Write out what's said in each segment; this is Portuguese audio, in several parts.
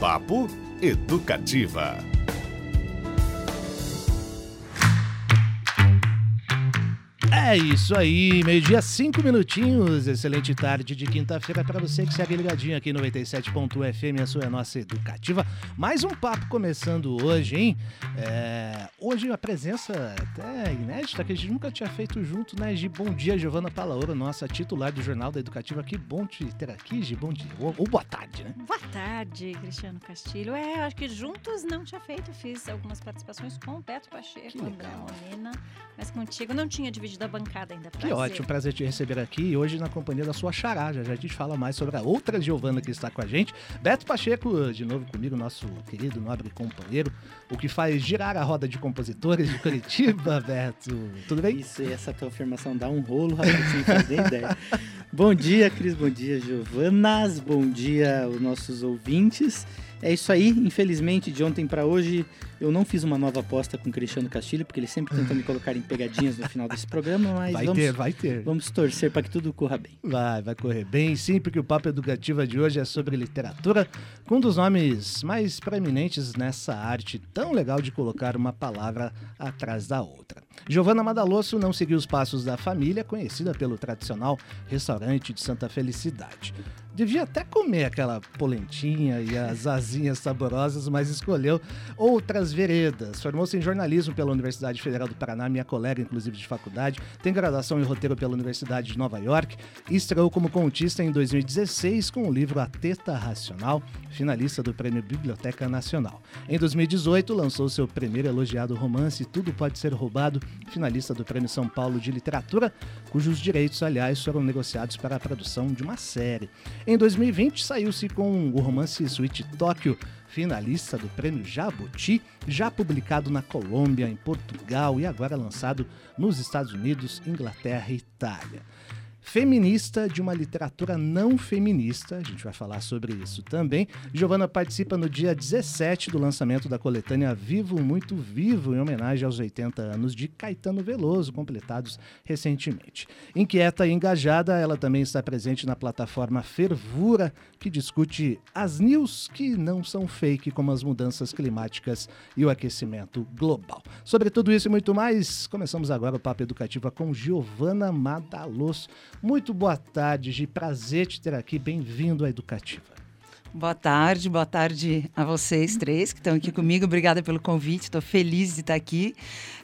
Papo Educativa. É isso aí, meio-dia, cinco minutinhos. Excelente tarde de quinta-feira para você que segue ligadinho aqui no 97.fm, a sua é a nossa educativa. Mais um papo começando hoje, hein? É, hoje a presença até inédita que a gente nunca tinha feito junto, né? De bom dia, Giovana Palaoro, nossa titular do Jornal da Educativa. Que bom te ter aqui, Gi. Bom dia. Ou, ou boa tarde, né? Boa tarde, Cristiano Castilho. É, acho que juntos não tinha feito. Fiz algumas participações com o Beto Pacheco, André Molina, mas contigo não tinha dividido a bancada ainda. Prazer. Que ótimo, prazer te receber aqui e hoje na companhia da sua Xará. Já, já a gente fala mais sobre a outra Giovana que está com a gente. Beto Pacheco, de novo comigo, nosso querido, nobre companheiro, o que faz girar a roda de compositores de Curitiba, Beto. Tudo bem? Isso, e essa tua afirmação dá um rolo, rapaz, sem fazer ideia. Bom dia, Cris, bom dia, Giovanas, bom dia aos nossos ouvintes. É isso aí, infelizmente, de ontem para hoje eu não fiz uma nova aposta com o Cristiano Castilho, porque ele sempre tenta me colocar em pegadinhas no final desse programa, mas vai vamos, ter, vai ter. Vamos torcer para que tudo corra bem. Vai, vai correr bem, sim, porque o Papo Educativa de hoje é sobre literatura, com um dos nomes mais preeminentes nessa arte tão legal de colocar uma palavra atrás da outra. Giovanna Madalosso não seguiu os passos da família, conhecida pelo tradicional restaurante de Santa Felicidade. Devia até comer aquela polentinha e as asinhas saborosas, mas escolheu outras veredas. Formou-se em jornalismo pela Universidade Federal do Paraná, minha colega, inclusive, de faculdade. Tem graduação em roteiro pela Universidade de Nova York estreou como contista em 2016 com o livro A Teta Racional, finalista do Prêmio Biblioteca Nacional. Em 2018, lançou seu primeiro elogiado romance Tudo Pode Ser Roubado, finalista do Prêmio São Paulo de Literatura, cujos direitos, aliás, foram negociados para a produção de uma série. Em 2020, saiu-se com o romance Sweet Tóquio, finalista do Prêmio Jabuti, já publicado na Colômbia, em Portugal e agora lançado nos Estados Unidos, Inglaterra e Itália feminista de uma literatura não feminista. A gente vai falar sobre isso também. Giovana participa no dia 17 do lançamento da coletânea Vivo Muito Vivo, em homenagem aos 80 anos de Caetano Veloso, completados recentemente. Inquieta e engajada, ela também está presente na plataforma Fervura, que discute as news que não são fake, como as mudanças climáticas e o aquecimento global. Sobre tudo isso e muito mais, começamos agora o Papo Educativa com Giovana Madalos. Muito boa tarde, Gi. Prazer te ter aqui. Bem-vindo à Educativa. Boa tarde, boa tarde a vocês três que estão aqui comigo. Obrigada pelo convite, estou feliz de estar aqui.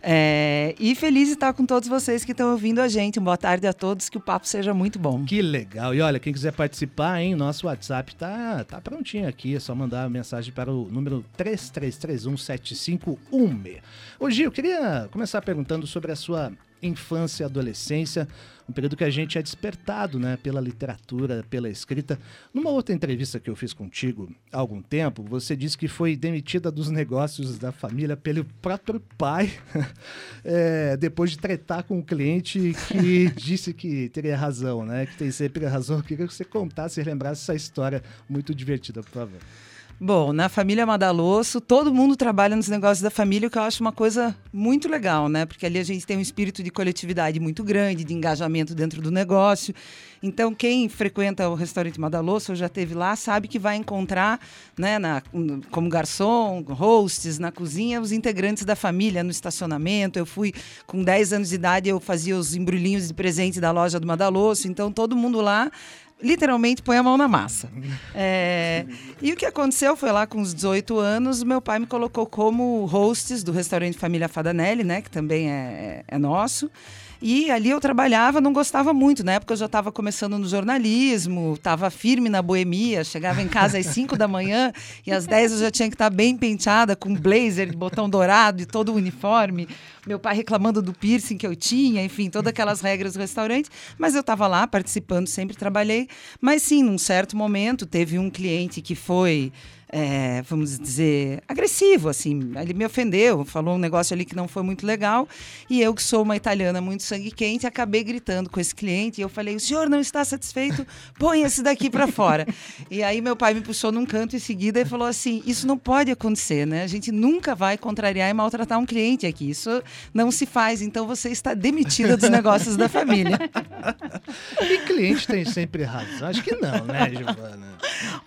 É, e feliz de estar com todos vocês que estão ouvindo a gente. Boa tarde a todos, que o papo seja muito bom. Que legal. E olha, quem quiser participar, hein, nosso WhatsApp tá, tá prontinho aqui. É só mandar a mensagem para o número 33317516. Ô Gil, eu queria começar perguntando sobre a sua infância e adolescência, um período que a gente é despertado né, pela literatura, pela escrita. Numa outra entrevista que eu fiz contigo há algum tempo, você disse que foi demitida dos negócios da família pelo próprio pai, é, depois de tretar com um cliente que disse que teria razão, né, que tem sempre razão. Eu queria que você contasse e lembrasse essa história muito divertida, por favor. Bom, na família Madalosso, todo mundo trabalha nos negócios da família, o que eu acho uma coisa muito legal, né? Porque ali a gente tem um espírito de coletividade muito grande, de engajamento dentro do negócio. Então, quem frequenta o restaurante Madalosso, ou já teve lá, sabe que vai encontrar, né, na, como garçom, hosts na cozinha, os integrantes da família no estacionamento. Eu fui com 10 anos de idade, eu fazia os embrulhinhos de presente da loja do Madalosso, então todo mundo lá literalmente põe a mão na massa. É, e o que aconteceu foi lá com os 18 anos, meu pai me colocou como hosts do restaurante Família Fadanelli, né, que também é, é nosso. E ali eu trabalhava, não gostava muito. Na época eu já estava começando no jornalismo, estava firme na boemia, chegava em casa às 5 da manhã e às 10 eu já tinha que estar tá bem penteada, com blazer botão dourado e todo o uniforme. Meu pai reclamando do piercing que eu tinha, enfim, todas aquelas regras do restaurante. Mas eu estava lá participando, sempre trabalhei. Mas sim, num certo momento, teve um cliente que foi é, vamos dizer, agressivo, assim. Ele me ofendeu, falou um negócio ali que não foi muito legal. E eu, que sou uma italiana muito sangue quente, acabei gritando com esse cliente. E eu falei: o senhor não está satisfeito? Põe esse daqui para fora. e aí meu pai me puxou num canto em seguida e falou assim: isso não pode acontecer, né? A gente nunca vai contrariar e maltratar um cliente aqui. Isso não se faz. Então você está demitida dos negócios da família. e cliente tem sempre razão? Acho que não, né, Giovana?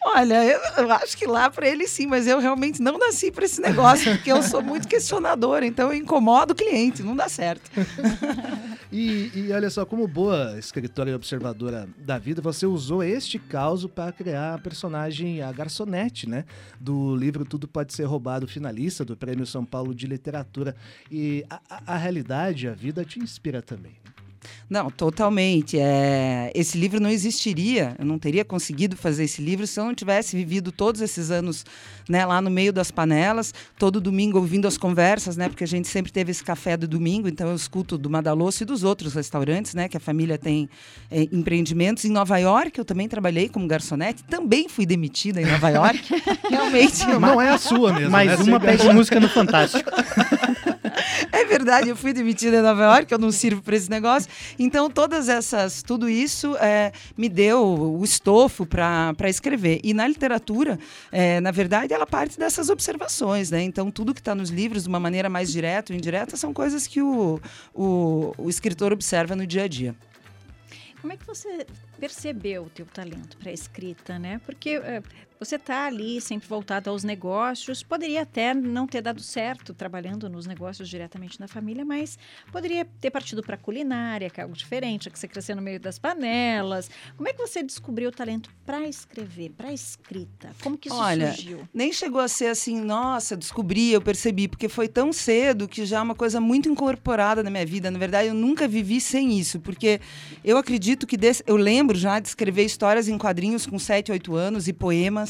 Olha, eu, acho que lá para ele sim, mas eu realmente não nasci para esse negócio, porque eu sou muito questionadora, então eu incomodo o cliente, não dá certo. E, e olha só, como boa escritora e observadora da vida, você usou este caso para criar a personagem, a garçonete, né? Do livro Tudo Pode Ser Roubado, finalista do Prêmio São Paulo de Literatura. E a, a, a realidade, a vida te inspira também. Não, totalmente. É, esse livro não existiria, eu não teria conseguido fazer esse livro se eu não tivesse vivido todos esses anos né, lá no meio das panelas, todo domingo ouvindo as conversas, né, porque a gente sempre teve esse café do domingo, então eu escuto do Madalosso e dos outros restaurantes, né, que a família tem é, empreendimentos. Em Nova York, eu também trabalhei como garçonete, também fui demitida em Nova York. Realmente. Não, não é a sua mesmo. Mais né? uma pede música no Fantástico. É verdade, eu fui demitida em Nova York, eu não sirvo para esse negócio. Então, todas essas, tudo isso é, me deu o estofo para escrever. E na literatura, é, na verdade, ela parte dessas observações, né? Então, tudo que está nos livros, de uma maneira mais direta ou indireta, são coisas que o, o, o escritor observa no dia a dia. Como é que você percebeu o teu talento para escrita, né? Porque eh, você está ali sempre voltado aos negócios, poderia até não ter dado certo trabalhando nos negócios diretamente na família, mas poderia ter partido para culinária, que é algo diferente, que você cresceu no meio das panelas. Como é que você descobriu o talento para escrever, para escrita? Como que isso Olha, surgiu? Nem chegou a ser assim, nossa, descobri, eu percebi, porque foi tão cedo que já é uma coisa muito incorporada na minha vida. Na verdade, eu nunca vivi sem isso, porque eu acredito que desse, eu lembro já de escrever histórias em quadrinhos com 7, 8 anos e poemas.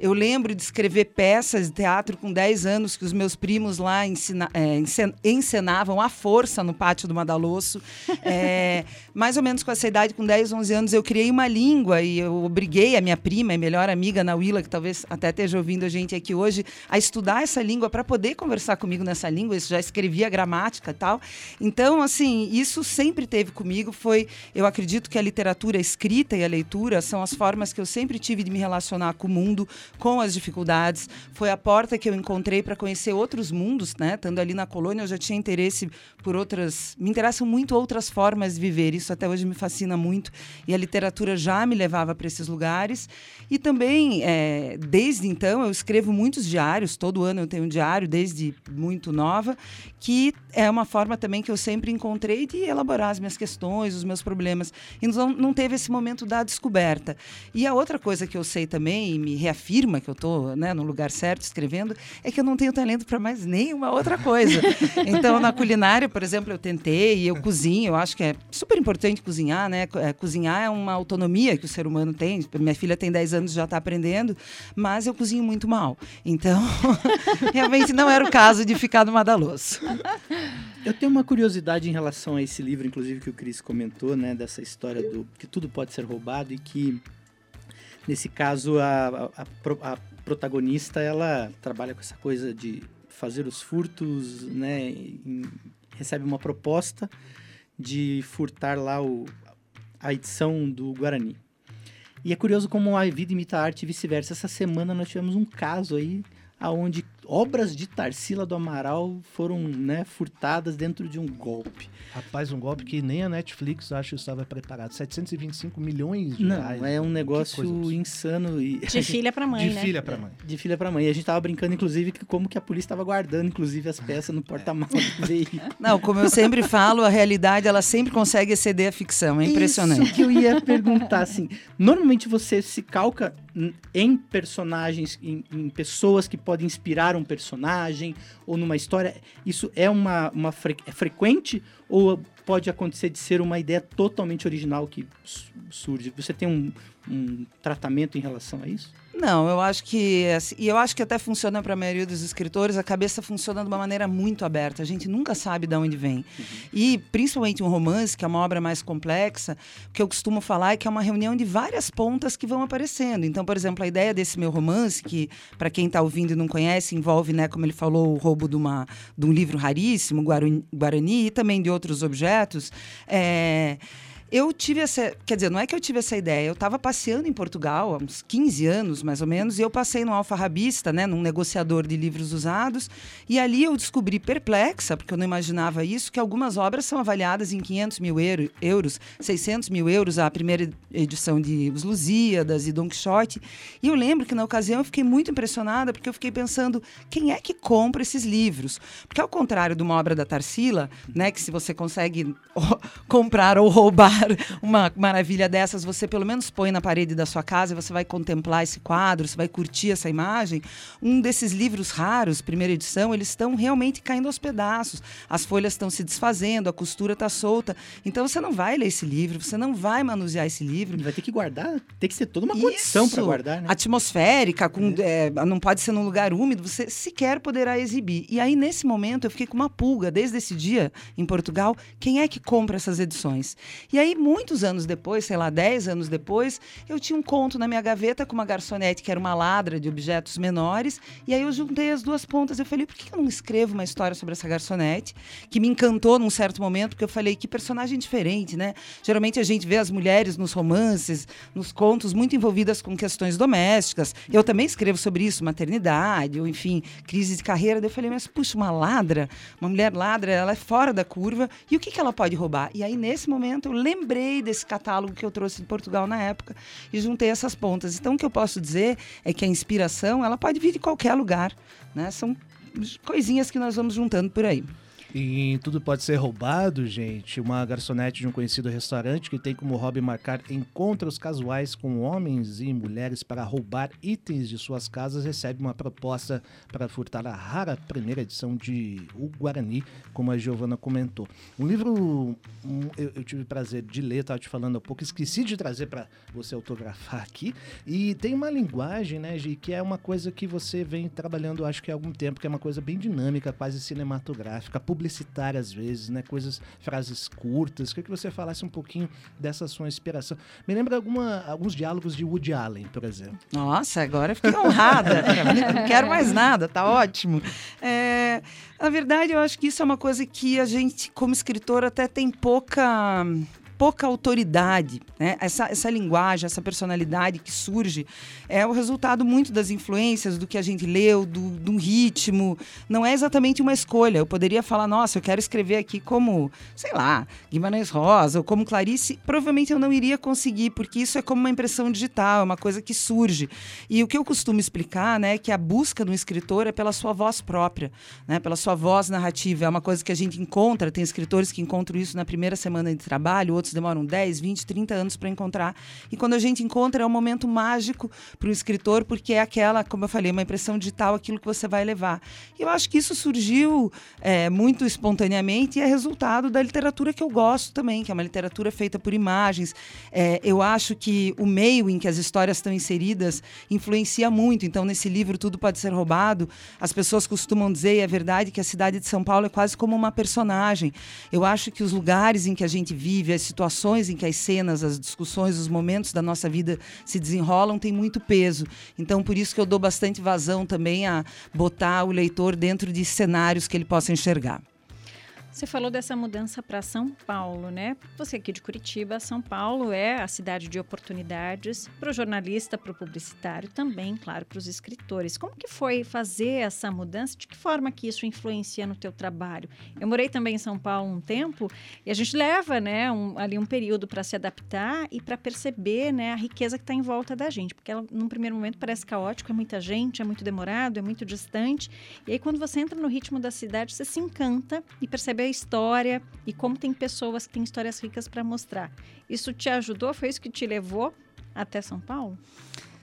Eu lembro de escrever peças de teatro com 10 anos que os meus primos lá ensina, é, encen- encenavam à força no pátio do Madalosso. É, mais ou menos com essa idade, com 10, 11 anos, eu criei uma língua e eu obriguei a minha prima e melhor amiga, Nauila, que talvez até esteja ouvindo a gente aqui hoje, a estudar essa língua para poder conversar comigo nessa língua. Isso já escrevia gramática e tal. Então, assim, isso sempre teve comigo. Foi, eu acredito que a literatura escrita e a leitura são as formas que eu sempre tive de me relacionar com o mundo, com as dificuldades. Foi a porta que eu encontrei para conhecer outros mundos, né? Estando ali na colônia, eu já tinha interesse por outras. Me interessam muito outras formas de viver. Isso até hoje me fascina muito. E a literatura já me levava para esses lugares. E também, é, desde então, eu escrevo muitos diários. Todo ano eu tenho um diário, desde muito nova, que é uma forma também que eu sempre encontrei de elaborar as minhas questões, os meus problemas. E não, não teve esse momento da descoberta. E a outra coisa que eu sei também, e me reafirma que eu estou né, no lugar certo escrevendo, é que eu não tenho talento para mais nenhuma outra coisa. Então, na culinária, por exemplo, eu tentei, eu cozinho, eu acho que é super importante cozinhar, né? É, Cozinhar é uma autonomia que o ser humano tem. Minha filha tem 10 anos e já está aprendendo, mas eu cozinho muito mal. Então, realmente não era o caso de ficar no Madaloso. Eu tenho uma curiosidade em relação a esse livro, inclusive que o Cris comentou, né, dessa história do que tudo pode ser roubado e que nesse caso a, a- a pro- a protagonista ela trabalha com essa coisa de fazer os furtos, né, em- recebe uma proposta de furtar lá o, a edição do Guarani. E é curioso como a vida imita a arte e vice-versa. Essa semana nós tivemos um caso aí aonde obras de Tarsila do Amaral foram né, furtadas dentro de um golpe. Rapaz, um golpe que nem a Netflix, acho, estava preparado. 725 milhões de Não, reais. é um Que negócio insano e De filha para mãe, De né? filha para mãe. de filha para mãe. E a gente tava brincando, inclusive, que como que a polícia estava guardando, inclusive, as peças no porta-malas do veículo. Não, como eu sempre falo, a realidade ela sempre consegue exceder a ficção. É impressionante. Isso que eu ia perguntar, assim. Normalmente você se calca em personagens, em, em pessoas que podem inspirar um personagem ou numa história. Isso é uma, uma fre- é frequente ou pode acontecer de ser uma ideia totalmente original que su- surge? Você tem um, um tratamento em relação a isso? Não, eu acho que assim, e eu acho que até funciona para a maioria dos escritores, a cabeça funciona de uma maneira muito aberta. A gente nunca sabe de onde vem. E principalmente um romance, que é uma obra mais complexa, o que eu costumo falar é que é uma reunião de várias pontas que vão aparecendo. Então, por exemplo, a ideia desse meu romance, que para quem está ouvindo e não conhece, envolve, né, como ele falou, o roubo de, uma, de um livro raríssimo, Guarani, Guarani, e também de outros objetos. É, eu tive essa. Quer dizer, não é que eu tive essa ideia. Eu estava passeando em Portugal há uns 15 anos, mais ou menos, e eu passei no alfarrabista, né, num negociador de livros usados, e ali eu descobri perplexa, porque eu não imaginava isso, que algumas obras são avaliadas em 500 mil euro, euros, 600 mil euros, a primeira edição de Os Lusíadas e Don Quixote. E eu lembro que na ocasião eu fiquei muito impressionada, porque eu fiquei pensando, quem é que compra esses livros? Porque ao contrário de uma obra da Tarsila, né, que se você consegue comprar ou roubar uma maravilha dessas, você pelo menos põe na parede da sua casa e você vai contemplar esse quadro, você vai curtir essa imagem. Um desses livros raros, primeira edição, eles estão realmente caindo aos pedaços. As folhas estão se desfazendo, a costura está solta. Então você não vai ler esse livro, você não vai manusear esse livro. Vai ter que guardar, tem que ser toda uma condição para guardar, né? Atmosférica, com, é. É, não pode ser num lugar úmido, você sequer poderá exibir. E aí, nesse momento, eu fiquei com uma pulga, desde esse dia, em Portugal, quem é que compra essas edições? E aí, muitos anos depois, sei lá, 10 anos depois, eu tinha um conto na minha gaveta com uma garçonete que era uma ladra de objetos menores. E aí eu juntei as duas pontas. Eu falei, por que eu não escrevo uma história sobre essa garçonete? Que me encantou num certo momento, porque eu falei, que personagem diferente, né? Geralmente a gente vê as mulheres nos romances, nos contos, muito envolvidas com questões domésticas. Eu também escrevo sobre isso, maternidade, ou enfim, crise de carreira. Daí eu falei, mas puxa, uma ladra, uma mulher ladra, ela é fora da curva. E o que, que ela pode roubar? E aí, nesse momento, eu lembrei lembrei desse catálogo que eu trouxe de Portugal na época e juntei essas pontas. Então, o que eu posso dizer é que a inspiração ela pode vir de qualquer lugar, né? São coisinhas que nós vamos juntando por aí. E tudo pode ser roubado, gente. Uma garçonete de um conhecido restaurante que tem como hobby marcar encontros casuais com homens e mulheres para roubar itens de suas casas recebe uma proposta para furtar a rara primeira edição de O Guarani, como a Giovana comentou. Um livro um, eu, eu, tive prazer de ler, estava te falando há pouco, esqueci de trazer para você autografar aqui. E tem uma linguagem, né, Gi, que é uma coisa que você vem trabalhando, acho que há algum tempo, que é uma coisa bem dinâmica, quase cinematográfica publicitária às vezes, né? Coisas, frases curtas. Queria que você falasse um pouquinho dessa sua inspiração. Me lembra alguma, alguns diálogos de Woody Allen, por exemplo. Nossa, agora eu fiquei honrada. Não quero mais nada, tá ótimo. É, na verdade, eu acho que isso é uma coisa que a gente, como escritor, até tem pouca pouca autoridade. Né? Essa, essa linguagem, essa personalidade que surge é o resultado muito das influências do que a gente leu, do, do ritmo. Não é exatamente uma escolha. Eu poderia falar, nossa, eu quero escrever aqui como, sei lá, Guimarães Rosa ou como Clarice. Provavelmente eu não iria conseguir, porque isso é como uma impressão digital, é uma coisa que surge. E o que eu costumo explicar né, é que a busca do escritor é pela sua voz própria, né, pela sua voz narrativa. É uma coisa que a gente encontra, tem escritores que encontram isso na primeira semana de trabalho, outros demoram 10, 20, 30 anos para encontrar. E quando a gente encontra, é um momento mágico para o escritor, porque é aquela, como eu falei, uma impressão digital, aquilo que você vai levar. E eu acho que isso surgiu é, muito espontaneamente e é resultado da literatura que eu gosto também, que é uma literatura feita por imagens. É, eu acho que o meio em que as histórias estão inseridas influencia muito. Então, nesse livro, Tudo Pode Ser Roubado, as pessoas costumam dizer, e é verdade, que a cidade de São Paulo é quase como uma personagem. Eu acho que os lugares em que a gente vive, as situações em que as cenas, as discussões, os momentos da nossa vida se desenrolam têm muito peso. Então, por isso que eu dou bastante vazão também a botar o leitor dentro de cenários que ele possa enxergar. Você falou dessa mudança para São Paulo, né? Você aqui de Curitiba, São Paulo é a cidade de oportunidades para o jornalista, para o publicitário, também, claro, para os escritores. Como que foi fazer essa mudança? De que forma que isso influencia no teu trabalho? Eu morei também em São Paulo um tempo e a gente leva, né, um, ali um período para se adaptar e para perceber, né, a riqueza que está em volta da gente, porque ela, num primeiro momento parece caótico, é muita gente, é muito demorado, é muito distante. E aí quando você entra no ritmo da cidade, você se encanta e percebe história e como tem pessoas que têm histórias ricas para mostrar. Isso te ajudou? Foi isso que te levou até São Paulo?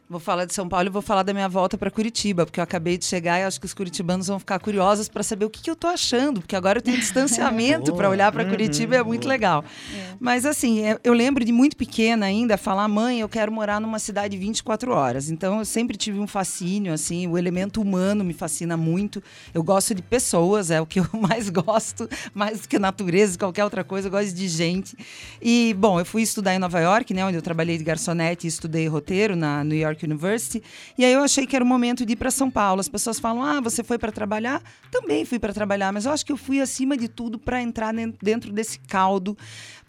Vou falar de São Paulo e vou falar da minha volta para Curitiba, porque eu acabei de chegar e acho que os curitibanos vão ficar curiosos para saber o que, que, eu tô achando, porque agora eu tenho distanciamento para olhar para Curitiba, uhum, é muito boa. legal. É. Mas assim, é, eu lembro de muito pequena ainda falar, mãe, eu quero morar numa cidade 24 horas. Então eu sempre tive um fascínio, assim, o elemento humano me fascina muito. Eu gosto de pessoas, é o que eu mais gosto, mais do que natureza, qualquer outra coisa, eu gosto de gente. E, bom, eu fui estudar em Nova York, né, onde eu trabalhei de garçonete e estudei roteiro na New York York University. E aí eu achei que era o momento de ir para São Paulo. As pessoas falam: "Ah, você foi para trabalhar?" Também fui para trabalhar, mas eu acho que eu fui acima de tudo para entrar dentro desse caldo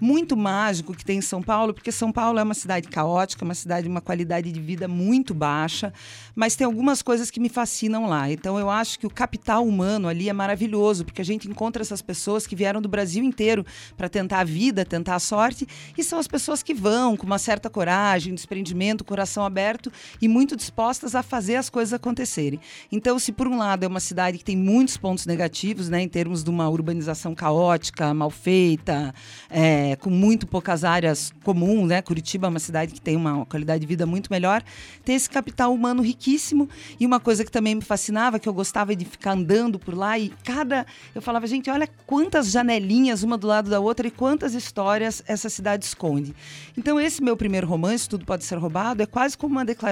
muito mágico que tem em São Paulo, porque São Paulo é uma cidade caótica, uma cidade de uma qualidade de vida muito baixa, mas tem algumas coisas que me fascinam lá. Então eu acho que o capital humano ali é maravilhoso, porque a gente encontra essas pessoas que vieram do Brasil inteiro para tentar a vida, tentar a sorte, e são as pessoas que vão com uma certa coragem, desprendimento, coração aberto e muito dispostas a fazer as coisas acontecerem. Então, se por um lado é uma cidade que tem muitos pontos negativos, né, em termos de uma urbanização caótica, mal feita, é, com muito poucas áreas comuns, né? Curitiba é uma cidade que tem uma qualidade de vida muito melhor. Tem esse capital humano riquíssimo e uma coisa que também me fascinava, que eu gostava de ficar andando por lá e cada eu falava, gente, olha quantas janelinhas uma do lado da outra e quantas histórias essa cidade esconde. Então esse meu primeiro romance, tudo pode ser roubado, é quase como uma declaração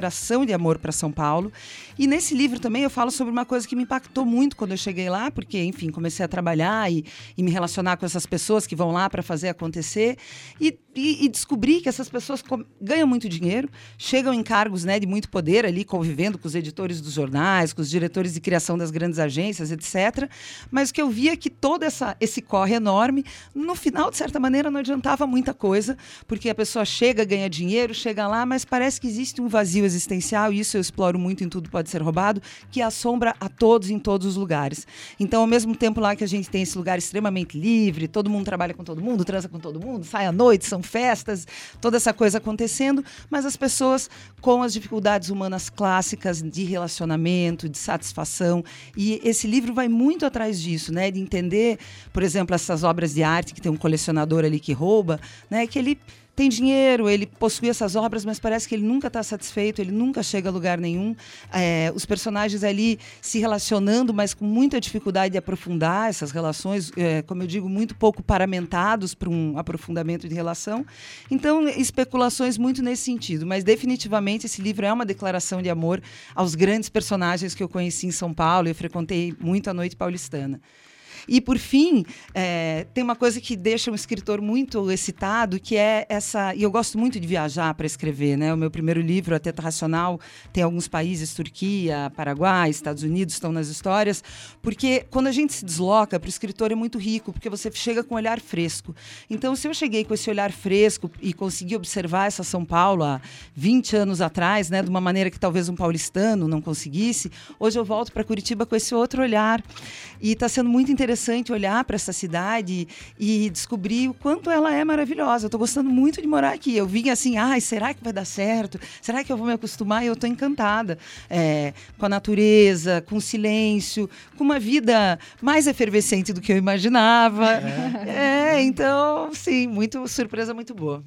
de amor para São Paulo. E nesse livro também eu falo sobre uma coisa que me impactou muito quando eu cheguei lá, porque enfim comecei a trabalhar e, e me relacionar com essas pessoas que vão lá para fazer acontecer e, e, e descobrir que essas pessoas ganham muito dinheiro, chegam em cargos né, de muito poder ali, convivendo com os editores dos jornais, com os diretores de criação das grandes agências, etc. Mas o que eu via é que todo essa, esse corre enorme, no final, de certa maneira, não adiantava muita coisa, porque a pessoa chega, ganha dinheiro, chega lá, mas parece que existe um vazio existencial, e isso eu exploro muito em Tudo Pode Ser Roubado, que assombra a todos em todos os lugares. Então, ao mesmo tempo lá que a gente tem esse lugar extremamente livre, todo mundo trabalha com todo mundo, transa com todo mundo, sai à noite, são festas, toda essa coisa acontecendo, mas as pessoas com as dificuldades humanas clássicas de relacionamento, de satisfação. E esse livro vai muito atrás disso, né? De entender, por exemplo, essas obras de arte que tem um colecionador ali que rouba, né? Que ele tem dinheiro, ele possui essas obras, mas parece que ele nunca está satisfeito, ele nunca chega a lugar nenhum. É, os personagens ali se relacionando, mas com muita dificuldade de aprofundar essas relações, é, como eu digo, muito pouco paramentados para um aprofundamento de relação. Então, especulações muito nesse sentido, mas definitivamente esse livro é uma declaração de amor aos grandes personagens que eu conheci em São Paulo. Eu frequentei muito a noite paulistana. E, por fim, é, tem uma coisa que deixa um escritor muito excitado, que é essa. E eu gosto muito de viajar para escrever, né? O meu primeiro livro, A Teta Racional, tem alguns países, Turquia, Paraguai, Estados Unidos, estão nas histórias, porque quando a gente se desloca, para o escritor é muito rico, porque você chega com um olhar fresco. Então, se eu cheguei com esse olhar fresco e consegui observar essa São Paulo há 20 anos atrás, né, de uma maneira que talvez um paulistano não conseguisse, hoje eu volto para Curitiba com esse outro olhar. E está sendo muito interessante interessante olhar para essa cidade e descobrir o quanto ela é maravilhosa. Eu estou gostando muito de morar aqui. Eu vim assim, ai, será que vai dar certo? Será que eu vou me acostumar? E eu estou encantada é, com a natureza, com o silêncio, com uma vida mais efervescente do que eu imaginava. É, é então, sim, muito surpresa muito boa.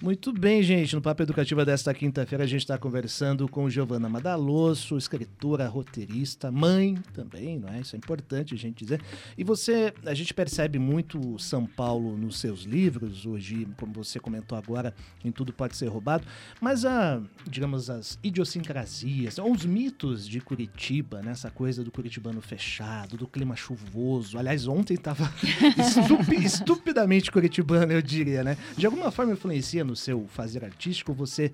Muito bem, gente. No Papo Educativa desta quinta-feira, a gente está conversando com Giovana Madalosso, escritora, roteirista, mãe também, não é? Isso é importante a gente dizer. E você, a gente percebe muito São Paulo nos seus livros, hoje, como você comentou agora, em Tudo Pode Ser Roubado, mas, a, digamos, as idiosincrasias, ou os mitos de Curitiba, né? Essa coisa do curitibano fechado, do clima chuvoso. Aliás, ontem estava estupidamente curitibano, eu diria, né? De alguma forma influencia no seu fazer artístico, você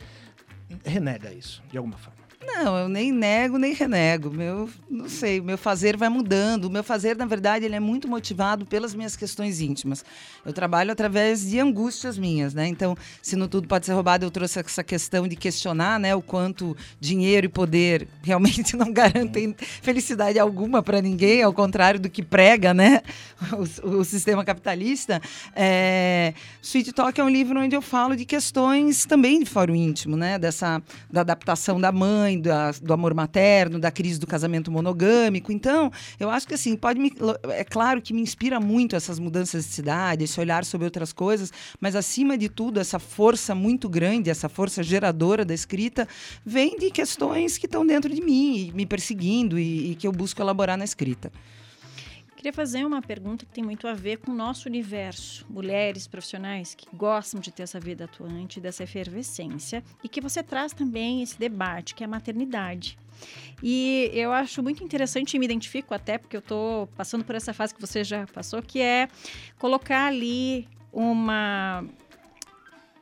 renega isso de alguma forma? Não, eu nem nego nem renego. Meu, não sei, meu fazer vai mudando. O meu fazer, na verdade, ele é muito motivado pelas minhas questões íntimas. Eu trabalho através de angústias minhas, né? Então, se no tudo pode ser roubado, eu trouxe essa questão de questionar, né, o quanto dinheiro e poder realmente não garantem felicidade alguma para ninguém, ao contrário do que prega, né, o, o sistema capitalista. É, Sweet Talk é um livro onde eu falo de questões também de fórum íntimo, né, dessa da adaptação da mãe mãe, da, do amor materno, da crise do casamento monogâmico. Então, eu acho que assim, pode me, é claro que me inspira muito essas mudanças de cidade, esse olhar sobre outras coisas, mas acima de tudo, essa força muito grande, essa força geradora da escrita, vem de questões que estão dentro de mim, me perseguindo e, e que eu busco elaborar na escrita. Queria fazer uma pergunta que tem muito a ver com o nosso universo. Mulheres profissionais que gostam de ter essa vida atuante, dessa efervescência, e que você traz também esse debate, que é a maternidade. E eu acho muito interessante e me identifico até porque eu estou passando por essa fase que você já passou, que é colocar ali uma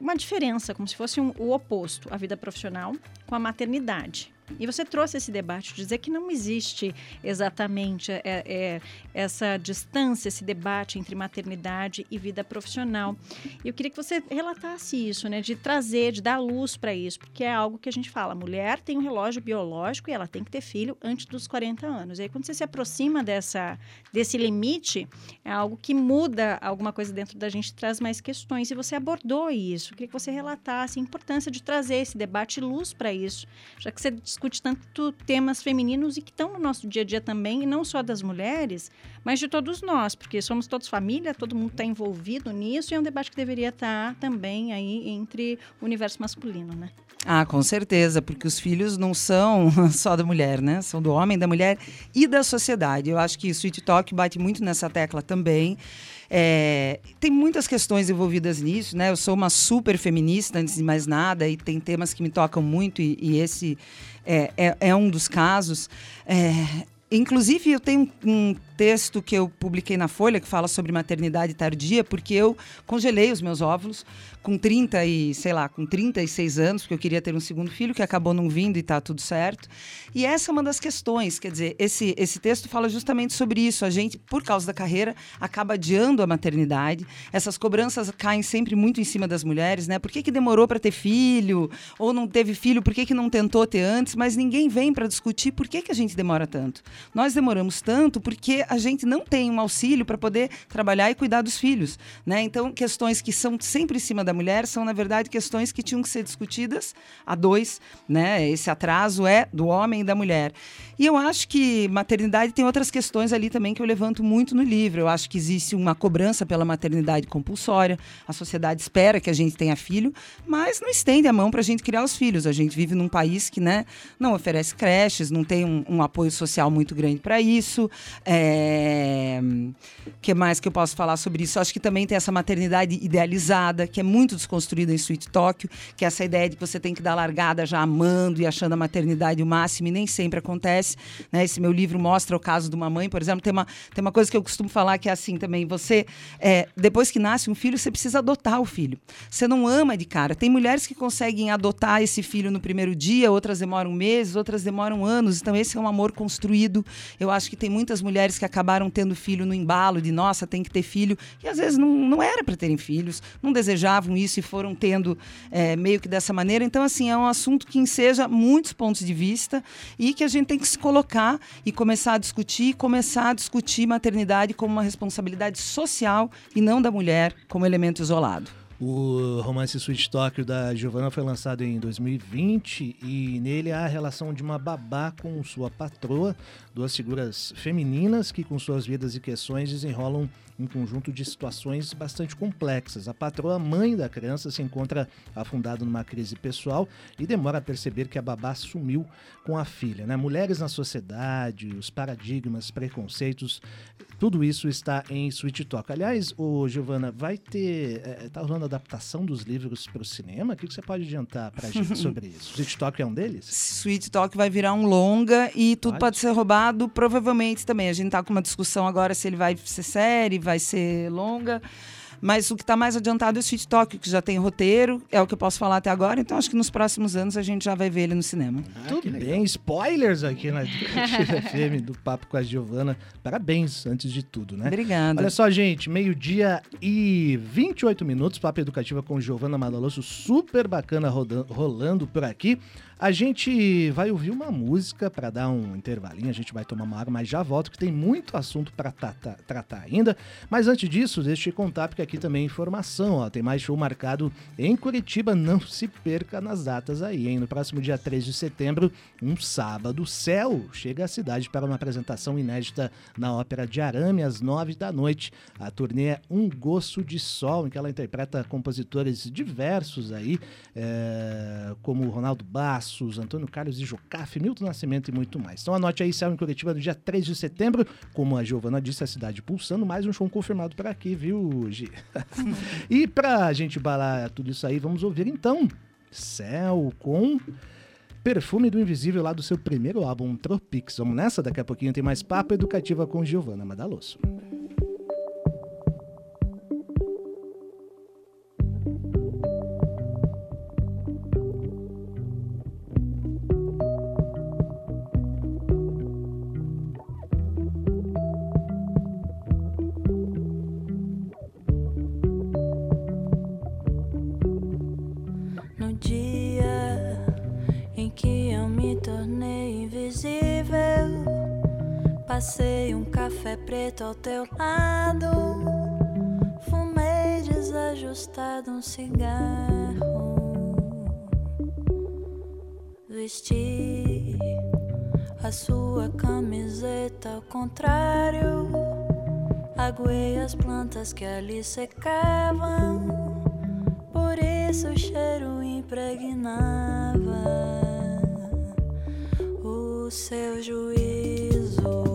uma diferença, como se fosse um, o oposto, a vida profissional com a maternidade. E você trouxe esse debate, dizer que não existe exatamente é, é, essa distância, esse debate entre maternidade e vida profissional. Eu queria que você relatasse isso, né? De trazer, de dar luz para isso, porque é algo que a gente fala. A mulher tem um relógio biológico e ela tem que ter filho antes dos 40 anos. E aí, quando você se aproxima dessa, desse limite, é algo que muda alguma coisa dentro da gente, traz mais questões. E você abordou isso. Eu queria que você relatasse a importância de trazer esse debate luz para isso, já que você discute tanto temas femininos e que estão no nosso dia a dia também, e não só das mulheres, mas de todos nós, porque somos todos família, todo mundo está envolvido nisso e é um debate que deveria estar tá também aí entre o universo masculino, né? Ah, com certeza, porque os filhos não são só da mulher, né? São do homem, da mulher e da sociedade. Eu acho que o Sweet Talk bate muito nessa tecla também. É, tem muitas questões envolvidas nisso, né? Eu sou uma super feminista, antes de mais nada, e tem temas que me tocam muito, e, e esse é, é, é, um dos casos. É, inclusive, eu tenho um texto que eu publiquei na Folha que fala sobre maternidade tardia, porque eu congelei os meus óvulos com 30 e, sei lá, com 36 anos, porque eu queria ter um segundo filho, que acabou não vindo e está tudo certo. E essa é uma das questões, quer dizer, esse, esse texto fala justamente sobre isso. A gente, por causa da carreira, acaba adiando a maternidade. Essas cobranças caem sempre muito em cima das mulheres, né? Por que, que demorou para ter filho? Ou não teve filho? Por que, que não tentou ter antes? Mas ninguém vem para discutir por que, que a gente demora tanto. Nós demoramos tanto porque a gente não tem um auxílio para poder trabalhar e cuidar dos filhos, né? Então, questões que são sempre em cima da mulher são, na verdade, questões que tinham que ser discutidas a dois, né? Esse atraso é do homem e da mulher. E eu acho que maternidade tem outras questões ali também que eu levanto muito no livro. Eu acho que existe uma cobrança pela maternidade compulsória. A sociedade espera que a gente tenha filho, mas não estende a mão para a gente criar os filhos. A gente vive num país que, né, não oferece creches, não tem um, um apoio social muito grande para isso. É, é, que mais que eu posso falar sobre isso? Acho que também tem essa maternidade idealizada, que é muito desconstruída em Sweet Tóquio, que é essa ideia de que você tem que dar largada já amando e achando a maternidade o máximo, e nem sempre acontece. Né? Esse meu livro mostra o caso de uma mãe, por exemplo, tem uma, tem uma coisa que eu costumo falar que é assim também: você, é, depois que nasce um filho, você precisa adotar o filho. Você não ama de cara. Tem mulheres que conseguem adotar esse filho no primeiro dia, outras demoram meses, outras demoram anos. Então, esse é um amor construído. Eu acho que tem muitas mulheres que acabaram tendo filho no embalo de nossa, tem que ter filho, e às vezes não, não era para terem filhos, não desejavam isso e foram tendo é, meio que dessa maneira. Então, assim, é um assunto que enseja muitos pontos de vista e que a gente tem que se colocar e começar a discutir, começar a discutir maternidade como uma responsabilidade social e não da mulher como elemento isolado. O romance Sweet Tokyo da Giovanna foi lançado em 2020 e nele há a relação de uma babá com sua patroa, duas figuras femininas que, com suas vidas e questões, desenrolam um conjunto de situações bastante complexas. A patroa, mãe da criança, se encontra afundada numa crise pessoal e demora a perceber que a babá sumiu com a filha. Né? Mulheres na sociedade, os paradigmas, preconceitos, tudo isso está em Sweet Talk. Aliás, o Giovana, vai ter. Está é, rolando adaptação dos livros para o cinema? O que, que você pode adiantar para a gente sobre isso? Sweet Talk é um deles? Sweet Talk vai virar um longa e tudo pode, pode ser roubado, provavelmente também. A gente está com uma discussão agora se ele vai ser série, vai ser longa. Mas o que está mais adiantado é o Sweet Talk, que já tem roteiro, é o que eu posso falar até agora. Então acho que nos próximos anos a gente já vai ver ele no cinema. Ah, Tudo bem, spoilers aqui na Educativa FM do Papo com a Giovana. Parabéns, antes de tudo, né? Obrigada. Olha só, gente, meio-dia e 28 minutos, Papo Educativa com Giovana Madaloso, super bacana rodando, rolando por aqui. A gente vai ouvir uma música para dar um intervalinho, a gente vai tomar uma água, mas já volto que tem muito assunto para tratar ainda. Mas antes disso, deixa eu contar, porque aqui também é informação, ó, tem mais show marcado em Curitiba, não se perca nas datas aí, hein? No próximo dia 3 de setembro, um sábado, Céu chega à cidade para uma apresentação inédita na Ópera de Arame, às 9 da noite. A turnê é Um Gosto de Sol, em que ela interpreta compositores diversos aí, é, como Ronaldo Basso, Passos, Antônio Carlos e Jocafe, Milton Nascimento e muito mais. Então anote aí, céu em Curitiba no dia 3 de setembro. Como a Giovana disse, a cidade pulsando, mais um show confirmado por aqui, viu, Gi? e pra gente balar tudo isso aí, vamos ouvir então Céu com Perfume do Invisível lá do seu primeiro álbum, Tropics. Vamos nessa? Daqui a pouquinho tem mais papo educativa com Giovana Madaloso. Preto ao teu lado. Fumei desajustado um cigarro. Vesti a sua camiseta ao contrário. Aguei as plantas que ali secavam. Por isso o cheiro impregnava o seu juízo.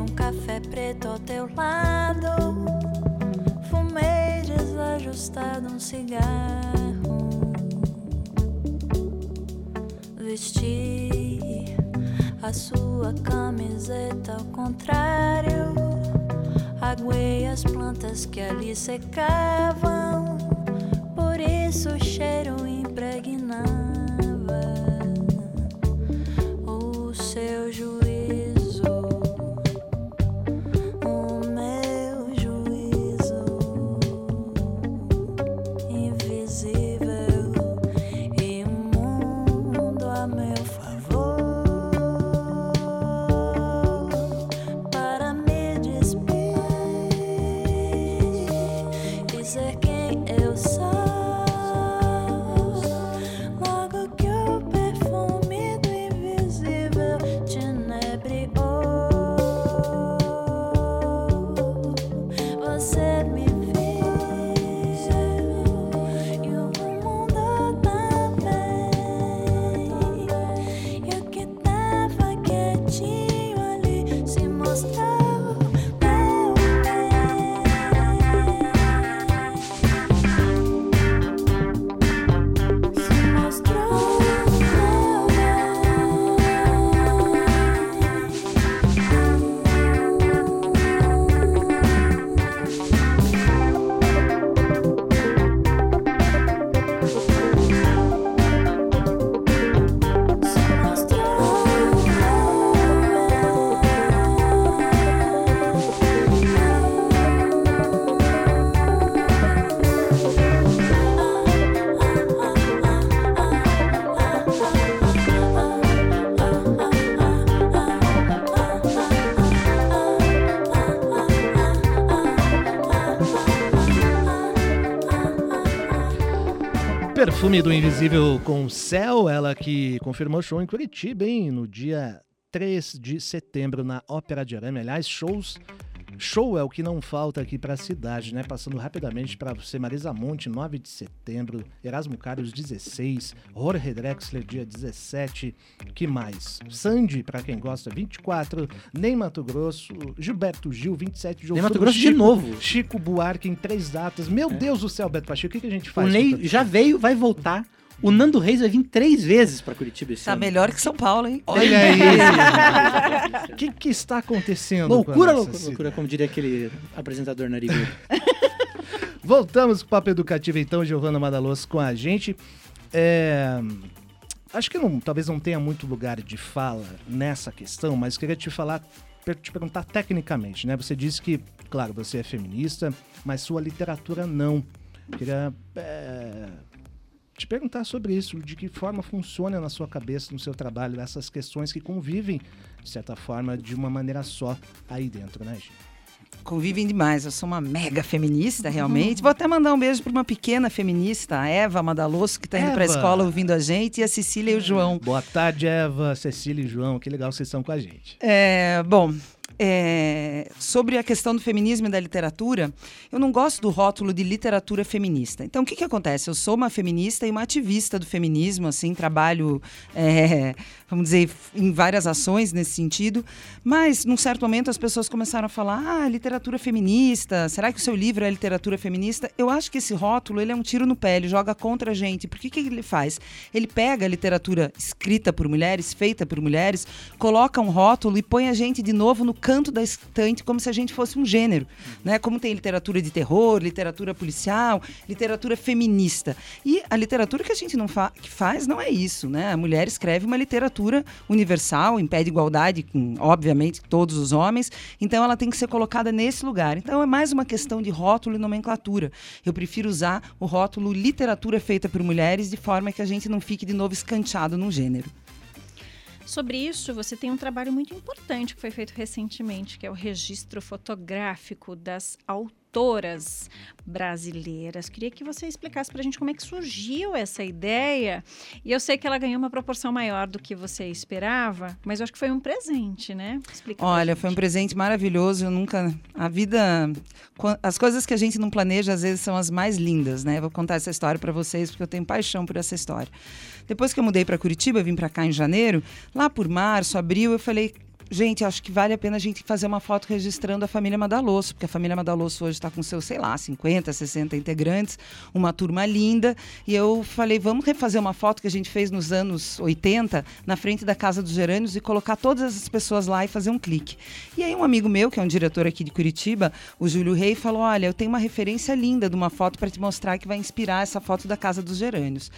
Um café preto ao teu lado, fumei desajustado um cigarro, vesti a sua camiseta ao contrário, aguei as plantas que ali secavam. Por isso o cheiro impregnava Perfume do Invisível com Céu, ela que confirmou show em Curitiba, hein, no dia 3 de setembro na Ópera de Arame. Aliás, shows. Show é o que não falta aqui para a cidade, né? Passando rapidamente para você, Marisa Monte, 9 de setembro, Erasmo Carlos, 16, Jorge Drexler, dia 17, que mais? Sandy, para quem gosta, 24, Ney Mato Grosso, Gilberto Gil, 27 de Ney outubro. Mato Grosso de Chico- novo. Chico Buarque em três datas. Meu Deus do céu, Beto Pacheco, o que, que a gente O faz? Ney com tanto já veio, vai voltar. O Nando Reis vai vir três vezes pra Curitiba esse Tá ano. melhor que São Paulo, hein? Olha aí! O que, que está acontecendo? com a Loucura, nossa loucura, cidade? loucura, como diria aquele apresentador narigudo. Voltamos com o Papo Educativo, então, Giovana Madaloso com a gente. É, Acho que não, talvez não tenha muito lugar de fala nessa questão, mas queria te falar, te perguntar tecnicamente, né? Você disse que, claro, você é feminista, mas sua literatura não. Queria é, te perguntar sobre isso, de que forma funciona na sua cabeça, no seu trabalho, essas questões que convivem, de certa forma, de uma maneira só aí dentro, né, Gi? Convivem demais. Eu sou uma mega feminista, realmente. Vou até mandar um beijo para uma pequena feminista, a Eva Madaloso, que está indo para a escola ouvindo a gente, e a Cecília e o João. Boa tarde, Eva, Cecília e João. Que legal que vocês estão com a gente. É, bom, é, sobre a questão do feminismo e da literatura, eu não gosto do rótulo de literatura feminista. Então, o que, que acontece? Eu sou uma feminista e uma ativista do feminismo, assim, trabalho, é, vamos dizer, em várias ações nesse sentido, mas, num certo momento, as pessoas começaram a falar, ah, literatura feminista, será que o seu livro é literatura feminista? Eu acho que esse rótulo, ele é um tiro no pé, ele joga contra a gente. Por que, que ele faz? Ele pega a literatura escrita por mulheres, feita por mulheres, coloca um rótulo e põe a gente de novo no canto da estante como se a gente fosse um gênero, né? Como tem literatura de terror, literatura policial, literatura feminista. E a literatura que a gente não fa que faz não é isso, né? A mulher escreve uma literatura universal, em pé de igualdade com, obviamente, todos os homens, então ela tem que ser colocada nesse lugar. Então é mais uma questão de rótulo e nomenclatura. Eu prefiro usar o rótulo literatura feita por mulheres de forma que a gente não fique de novo escanteado num gênero. Sobre isso, você tem um trabalho muito importante que foi feito recentemente, que é o registro fotográfico das autoras brasileiras. Queria que você explicasse para a gente como é que surgiu essa ideia. E eu sei que ela ganhou uma proporção maior do que você esperava, mas eu acho que foi um presente, né? Explica Olha, foi um presente maravilhoso. Eu nunca. A vida. As coisas que a gente não planeja, às vezes, são as mais lindas, né? Eu Vou contar essa história para vocês, porque eu tenho paixão por essa história. Depois que eu mudei para Curitiba, vim para cá em janeiro, lá por março, abril, eu falei. Gente, acho que vale a pena a gente fazer uma foto registrando a família Madalosso, porque a família Madalosso hoje está com seus, sei lá, 50, 60 integrantes, uma turma linda. E eu falei, vamos refazer uma foto que a gente fez nos anos 80, na frente da Casa dos Gerânios, e colocar todas essas pessoas lá e fazer um clique. E aí um amigo meu, que é um diretor aqui de Curitiba, o Júlio Rei, falou: olha, eu tenho uma referência linda de uma foto para te mostrar que vai inspirar essa foto da Casa dos Gerânios.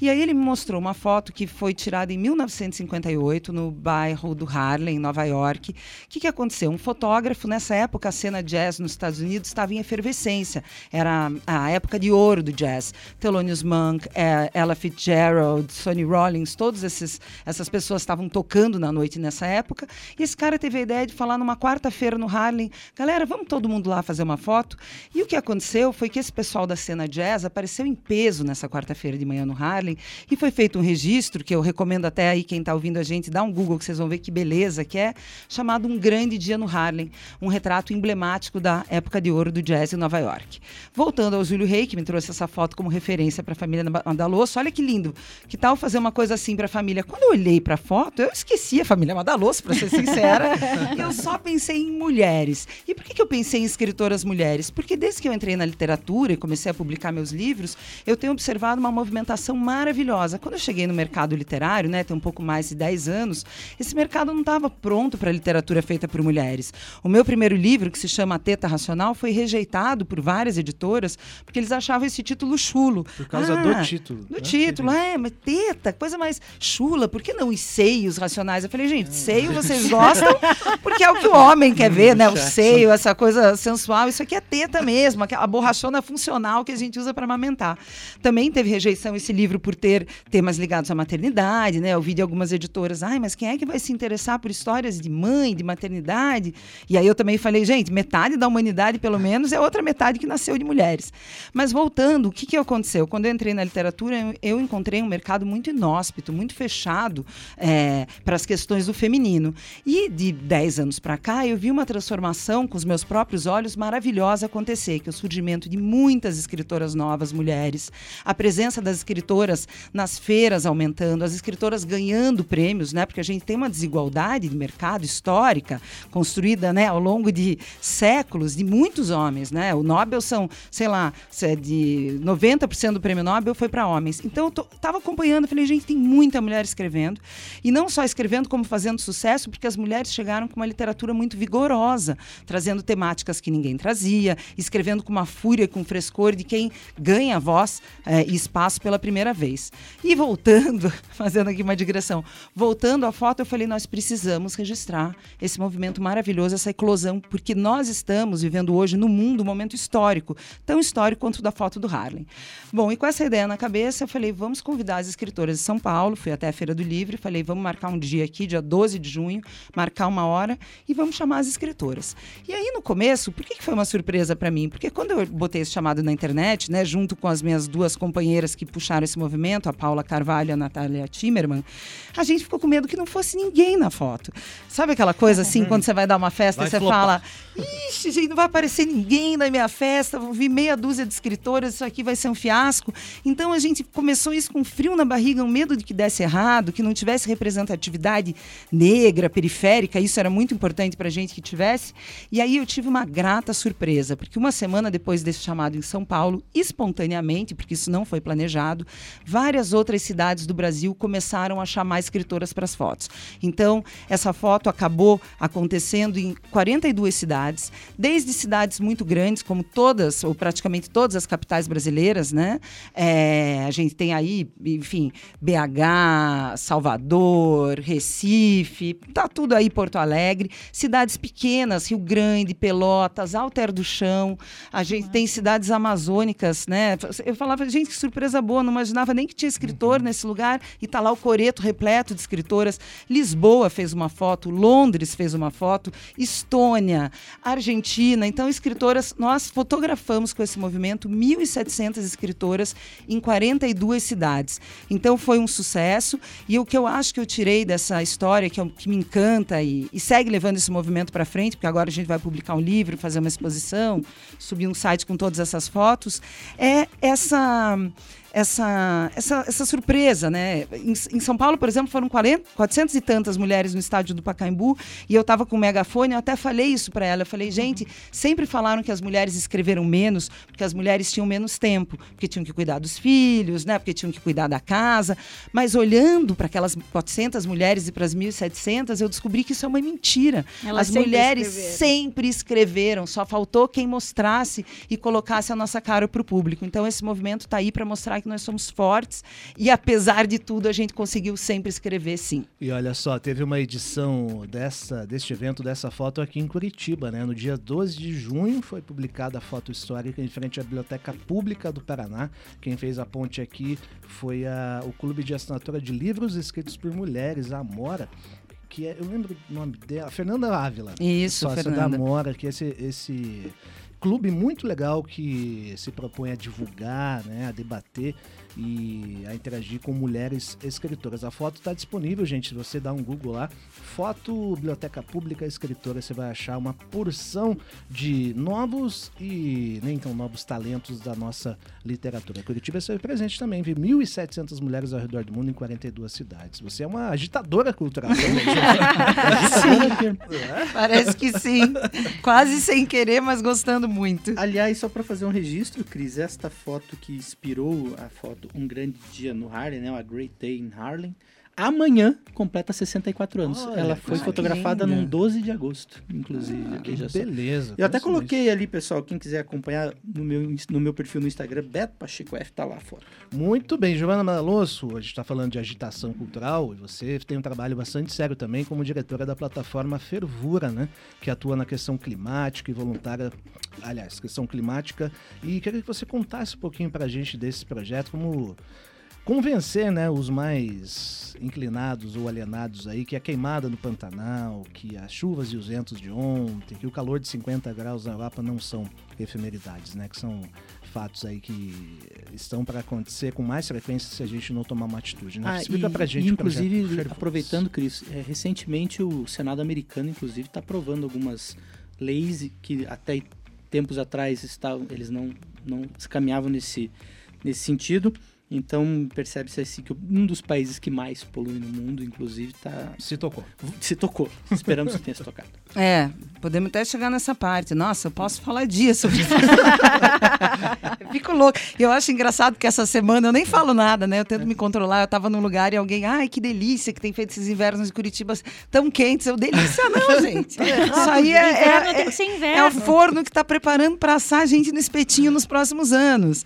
E aí ele me mostrou uma foto que foi tirada em 1958, no bairro do Harlem, em Nova York. O que, que aconteceu? Um fotógrafo, nessa época, a cena jazz nos Estados Unidos estava em efervescência. Era a época de ouro do jazz. Thelonious Monk, eh, Ella Fitzgerald, Sonny Rollins, todas essas pessoas estavam tocando na noite nessa época. E esse cara teve a ideia de falar numa quarta-feira no Harlem: galera, vamos todo mundo lá fazer uma foto? E o que aconteceu foi que esse pessoal da cena jazz apareceu em peso nessa quarta-feira de manhã no Harlem e foi feito um registro que eu recomendo até aí quem está ouvindo a gente dá um Google que vocês vão ver que beleza que é chamado Um Grande Dia no Harlem, um retrato emblemático da época de ouro do jazz em Nova York. Voltando ao Júlio Rei, que me trouxe essa foto como referência para a família Madalosso, olha que lindo. Que tal fazer uma coisa assim para a família? Quando eu olhei para a foto, eu esqueci a família Madalosso, para ser sincera. eu só pensei em mulheres. E por que, que eu pensei em escritoras mulheres? Porque desde que eu entrei na literatura e comecei a publicar meus livros, eu tenho observado uma movimentação maravilhosa. Quando eu cheguei no mercado literário, né, tem um pouco mais de 10 anos, esse mercado não estava pronto para literatura feita por mulheres. O meu primeiro livro, que se chama Teta Racional, foi rejeitado por várias editoras porque eles achavam esse título chulo. Por causa Ah, do título. Do né? título, é, mas teta, coisa mais chula, por que não os seios racionais? Eu falei, gente, seio vocês gostam porque é o que o homem quer ver, né? O seio, essa coisa sensual, isso aqui é teta mesmo, aquela borrachona funcional que a gente usa para amamentar. Também teve rejeição esse livro por ter temas ligados à maternidade, né? Eu vi de algumas editoras, ai, mas quem é que vai se interessar por histórias de mãe, de maternidade? E aí eu também falei, gente, metade da humanidade, pelo menos, é outra metade que nasceu de mulheres. Mas voltando, o que, que aconteceu? Quando eu entrei na literatura, eu- encontrei um mercado muito inóspito, muito fechado é, para as questões do feminino. E de 10 anos para cá, eu vi uma transformação com os meus próprios olhos maravilhosa acontecer, que é o surgimento de muitas escritoras novas, mulheres, a presença das escritoras nas feiras aumentando, as escritoras ganhando prêmios, né? Porque a gente tem uma desigualdade de mercado histórica, construída né, ao longo de séculos, de muitos homens. Né? O Nobel são, sei lá, é de 90% do prêmio Nobel foi para homens. Então eu estava acompanhando, falei, gente, tem muita mulher escrevendo. E não só escrevendo, como fazendo sucesso, porque as mulheres chegaram com uma literatura muito vigorosa, trazendo temáticas que ninguém trazia, escrevendo com uma fúria com frescor de quem ganha voz eh, e espaço pela primeira vez. E voltando, fazendo aqui uma digressão, voltando à foto, eu falei, nós precisamos registrar esse movimento maravilhoso, essa eclosão, porque nós estamos vivendo hoje no mundo um momento histórico, tão histórico quanto o da foto do Harlem. Bom, e com essa ideia na cabeça, eu falei, vamos convidar as escritoras de São Paulo, fui até a Feira do Livro, falei, vamos marcar um dia aqui, dia 12 de junho, marcar uma hora e vamos chamar as escritoras. E aí, no começo, por que que foi uma surpresa para mim? Porque quando eu botei esse chamado na internet, né, junto com as minhas duas companheiras que puxaram esse movimento, a Paula Carvalho e a Natália Timmerman, a gente ficou com medo que não fosse ninguém na foto. Sabe aquela coisa assim, quando você vai dar uma festa Vai e você flopar. fala, ixi, gente, não vai aparecer ninguém na minha festa, vou vir meia dúzia de escritoras, isso aqui vai ser um fiasco. Então a gente começou isso com frio na barriga, um medo de que desse errado, que não tivesse representatividade negra, periférica, isso era muito importante para a gente que tivesse. E aí eu tive uma grata surpresa, porque uma semana depois desse chamado em São Paulo, espontaneamente, porque isso não foi planejado, várias outras cidades do Brasil começaram a chamar escritoras para as fotos. Então, essa foto acabou acontecendo em 42 cidades, desde cidades muito grandes, como todas, ou praticamente todas as capitais brasileiras, né? É, a gente tem aí, enfim, BH, Salvador, Recife, tá tudo aí Porto Alegre, cidades pequenas, Rio Grande, Pelotas, Alter do Chão, a gente tem cidades amazônicas, né? Eu falava, gente, que surpresa boa, não imaginava nem que tinha escritor nesse lugar, e tá lá o Coreto repleto de escritoras. Lisboa fez uma foto, Londres fez uma foto, Estônia, Argentina. Então, escritoras, nós fotografamos com esse movimento 1.700 escritoras em 42 cidades. Então, foi um sucesso. E o que eu acho que eu tirei dessa história, que, eu- que me encanta e, e segue levando esse movimento para frente, porque agora a gente vai publicar um livro, fazer uma exposição, subir um site com todas essas fotos, é essa essa, essa, essa surpresa, né? Em, em São Paulo, por exemplo, foram 40, 400 e tantas mulheres no estádio do Pacaembu e eu estava com o megafone, eu até falei isso para ela. Eu falei, gente, sempre falaram que as mulheres escreveram menos porque as mulheres tinham menos tempo, porque tinham que cuidar dos filhos, né? Porque tinham que cuidar da casa. Mas olhando para aquelas 400 mulheres e para as 1.700, eu descobri que isso é uma mentira. Elas as sempre mulheres escreveram. sempre escreveram, só faltou quem mostrasse e colocasse a nossa cara para o público. Então esse movimento está aí para mostrar que nós somos fortes e apesar de tudo a gente conseguiu sempre escrever sim. E olha só, teve uma edição dessa, deste evento, dessa foto aqui em Curitiba, né? No dia 12 de junho foi publicada a foto histórica em frente à Biblioteca Pública do Paraná. Quem fez a ponte aqui foi a- o Clube de Assinatura de Livros Escritos por Mulheres, a Amora. Que é, eu lembro o nome dela, Fernanda Ávila. Isso, sócia Fernanda. da Amora, que é esse, esse clube muito legal que se propõe a divulgar, né, a debater e a interagir com mulheres escritoras. A foto está disponível, gente. Se você dá um Google lá, foto Biblioteca Pública Escritora, você vai achar uma porção de novos e nem tão novos talentos da nossa literatura. Curitiba esteve presente também, viu 1.700 mulheres ao redor do mundo em 42 cidades. Você é uma agitadora cultural. Parece que sim. Quase sem querer, mas gostando muito. Aliás, só para fazer um registro, Cris, esta foto que inspirou a foto Um Grande Dia no Harlem, né? A Great Day in Harlem. Amanhã completa 64 anos. Olha, Ela foi fotografada linda. num 12 de agosto, inclusive. Ah, só. beleza. Eu até Isso coloquei ali, pessoal, quem quiser acompanhar no meu, no meu perfil no Instagram, Beto Pacheco F, tá lá a foto. Muito bem, Giovana Madalosso, a gente está falando de agitação cultural e você tem um trabalho bastante sério também como diretora da plataforma Fervura, né? Que atua na questão climática e voluntária, aliás, questão climática. E queria que você contasse um pouquinho para a gente desse projeto, como convencer né, os mais inclinados ou alienados aí que a queimada no Pantanal, que as chuvas e os ventos de ontem, que o calor de 50 graus na Europa não são efemeridades, né? Que são fatos aí que estão para acontecer com mais frequência se a gente não tomar uma atitude. Né? Ah, Explica pra gente inclusive, aproveitando, Cris, é, recentemente o Senado americano, inclusive, está aprovando algumas leis que até tempos atrás estavam, eles não, não se caminhavam nesse, nesse sentido. Então percebe-se assim que um dos países que mais polui no mundo, inclusive, tá, Se tocou. se tocou. Esperamos que tenha se tocado. É, podemos até chegar nessa parte. Nossa, eu posso falar disso. fico louco. E eu acho engraçado que essa semana eu nem falo nada, né? Eu tento me controlar. Eu tava num lugar e alguém, ai, que delícia que tem feito esses invernos de Curitiba tão quentes. Eu, delícia não, gente. Isso aí é, Inverno é, tem que ser é o forno que está preparando para assar a gente no espetinho nos próximos anos.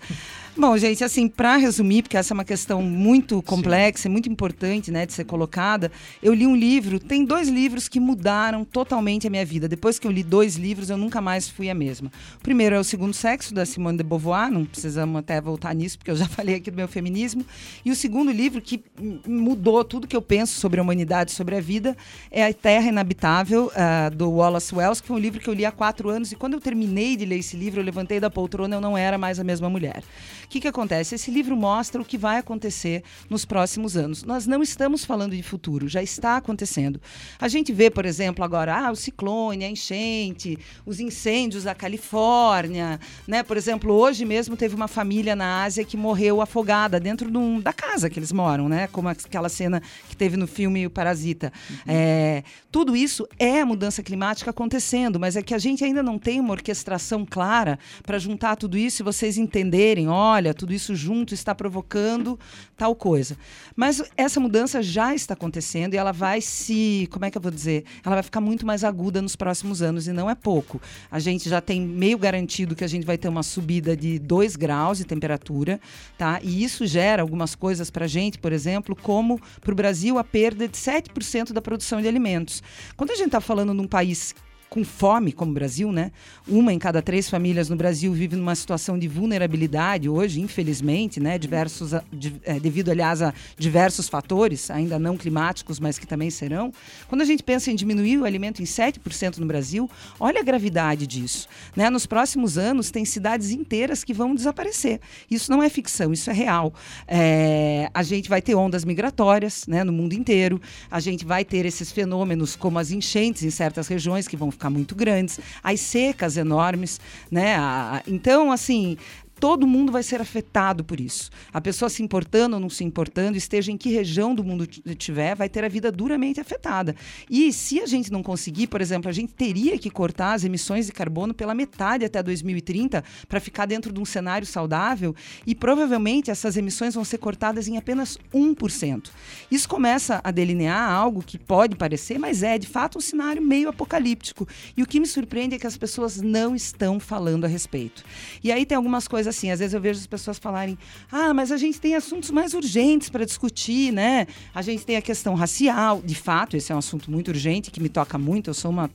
Bom, gente, assim, para resumir, porque essa é uma questão muito complexa e muito importante, né, de ser colocada, eu li um livro, tem dois livros que mudaram totalmente a minha vida. Depois que eu li dois livros, eu nunca mais fui a mesma. O primeiro é O Segundo Sexo, da Simone de Beauvoir, não precisamos até voltar nisso, porque eu já falei aqui do meu feminismo. E o segundo livro, que mudou tudo que eu penso sobre a humanidade, sobre a vida, é A Terra Inabitável, ah, do Wallace Wells, que foi um livro que eu li há quatro anos. E quando eu terminei de ler esse livro, eu levantei da poltrona, eu não era mais a mesma mulher. O que, que acontece? Esse livro mostra o que vai acontecer nos próximos anos. Nós não estamos falando de futuro, já está acontecendo. A gente vê, por exemplo, agora ah, o ciclone, a enchente, os incêndios da Califórnia. Né? Por exemplo, hoje mesmo teve uma família na Ásia que morreu afogada dentro de um- da casa que eles moram, né? como aquela cena que teve no filme O Parasita. É, tudo isso é a mudança climática acontecendo, mas é que a gente ainda não tem uma orquestração clara para juntar tudo isso e vocês entenderem, olha, tudo isso junto está provocando tal coisa. Mas essa mudança já está acontecendo e ela vai se, como é que eu vou dizer? Ela vai ficar muito mais aguda nos próximos anos e não é pouco. A gente já tem meio garantido que a gente vai ter uma subida de 2 graus de temperatura, tá? E isso gera algumas coisas para a gente, por exemplo, como para o Brasil a perda de 7% da produção de alimentos. Quando a gente está falando num país com fome, como o Brasil, né? Uma em cada três famílias no Brasil vive numa situação de vulnerabilidade hoje, infelizmente, né? Diversos, de- eh, devido, aliás, a diversos fatores, ainda não climáticos, mas que também serão. Quando a gente pensa em diminuir o alimento em 7% no Brasil, olha a gravidade disso. Né? Nos próximos anos, tem cidades inteiras que vão desaparecer. Isso não é ficção, isso é real. É, a gente vai ter ondas migratórias né, no mundo inteiro, a gente vai ter esses fenômenos como as enchentes em certas regiões que vão ficar muito grandes, as secas enormes, né? Então, assim, todo mundo vai ser afetado por isso. A pessoa se importando ou não se importando, esteja em que região do mundo tiver, vai ter a vida duramente afetada. E se a gente não conseguir, por exemplo, a gente teria que cortar as emissões de carbono pela metade até 2030 para ficar dentro de um cenário saudável e provavelmente essas emissões vão ser cortadas em apenas 1%. Isso começa a delinear algo que pode parecer, mas é de fato um cenário meio apocalíptico. E o que me surpreende é que as pessoas não estão falando a respeito. E aí tem algumas coisas assim, às vezes eu vejo as pessoas falarem: "Ah, mas a gente tem assuntos mais urgentes para discutir, né? A gente tem a questão racial, de fato, esse é um assunto muito urgente que me toca muito. Eu sou uma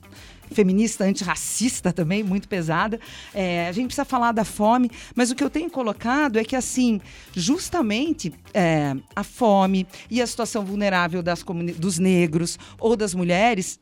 feminista antirracista também, muito pesada. É, a gente precisa falar da fome, mas o que eu tenho colocado é que, assim, justamente é, a fome e a situação vulnerável das dos negros ou das mulheres,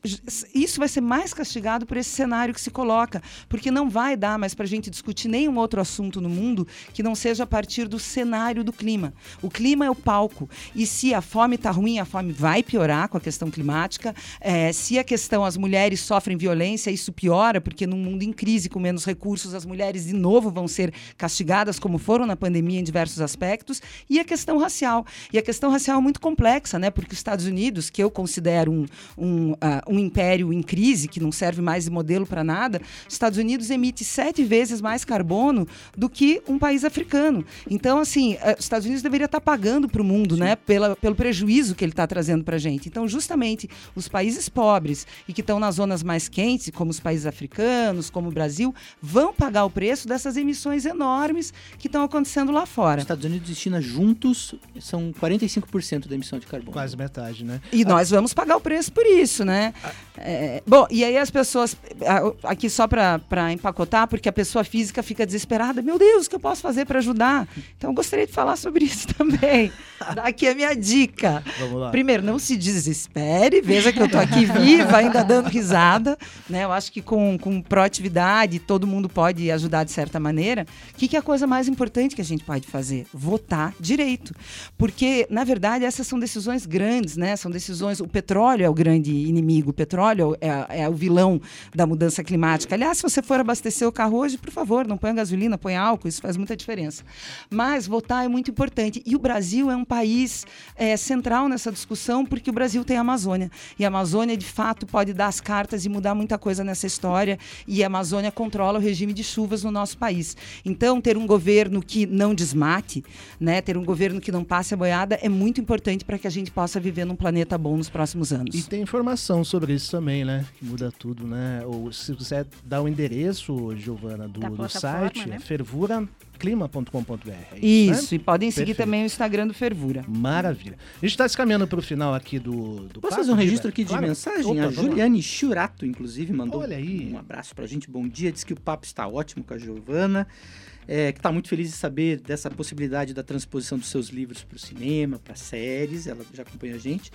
isso vai ser mais castigado por esse cenário que se coloca, porque não vai dar mais para a gente discutir nenhum outro assunto no mundo que não seja a partir do cenário do clima. O clima é o palco, e se a fome está ruim, a fome vai piorar com a questão climática. É, se a questão, as mulheres sofrem violência, isso piora, porque num mundo em crise, com menos recursos, as mulheres de novo vão ser castigadas, como foram na pandemia em diversos aspectos. E a questão racial. E a questão racial é muito complexa, né? Porque os Estados Unidos, que eu considero um, um, ah, um império em crise, que não serve mais de modelo para nada, os Estados Unidos emite sete vezes mais carbono do que um país africano. Então, assim, eh, os Estados Unidos deveria estar pagando para o mundo, né? Pela, pelo prejuízo que ele está trazendo para a gente. Então, justamente, os países pobres e que estão nas zonas mais quentes, como os países africanos, como o Brasil, vão pagar o preço dessas emissões enormes que estão acontecendo lá fora. Estados Unidos e China juntos são 45% da emissão de carbono. Quase metade, né? E nós vamos pagar o preço por isso, né? É, bom, e aí as pessoas, aqui só para empacotar, porque a pessoa física fica desesperada, meu Deus, o que eu posso fazer para ajudar? Então eu gostaria de falar sobre isso também. Daqui a minha dica. Vamos lá. Primeiro, não se desespere, veja que eu tô aqui viva, ainda dando risada. Né? Eu acho que com, com proatividade todo mundo pode ajudar de certa maneira. O que, que é a coisa mais importante que a gente pode fazer? Votar direito. Porque, na verdade, essas são decisões grandes, né? São decisões. O petróleo é o grande inimigo, o petróleo é, é o vilão da mudança climática. Aliás, se você for abastecer o carro hoje, por favor, não ponha gasolina, põe álcool, isso faz muita diferença. Mas votar é muito importante. E o Brasil é um país é, central nessa discussão, porque o Brasil tem a Amazônia. E a Amazônia, de fato, pode dar as cartas e mudar muita coisa nessa história. E a Amazônia controla o regime de chuvas no nosso país. Então, ter um governo que não desmate, né, ter um governo que não passe a boiada, é muito importante para que a gente possa viver num planeta bom nos próximos anos. E tem informação sobre isso também, né? Que muda tudo, né? Ou se você dá o endereço, Giovana, do, do site, né? é fervuraclima.com.br. é Isso, né? e podem seguir Perfeito. também o Instagram do Fervura. Maravilha. A gente está se caminhando para o final aqui do, do Posso papo, fazer um registro aqui de Claro. mensagem? Opa, a. Juliane Churato, inclusive, mandou Olha aí. um abraço pra gente. Bom dia. Diz que o papo está ótimo com a Giovana. É, que está muito feliz de saber dessa possibilidade da transposição dos seus livros para o cinema, para séries. Ela já acompanha a gente.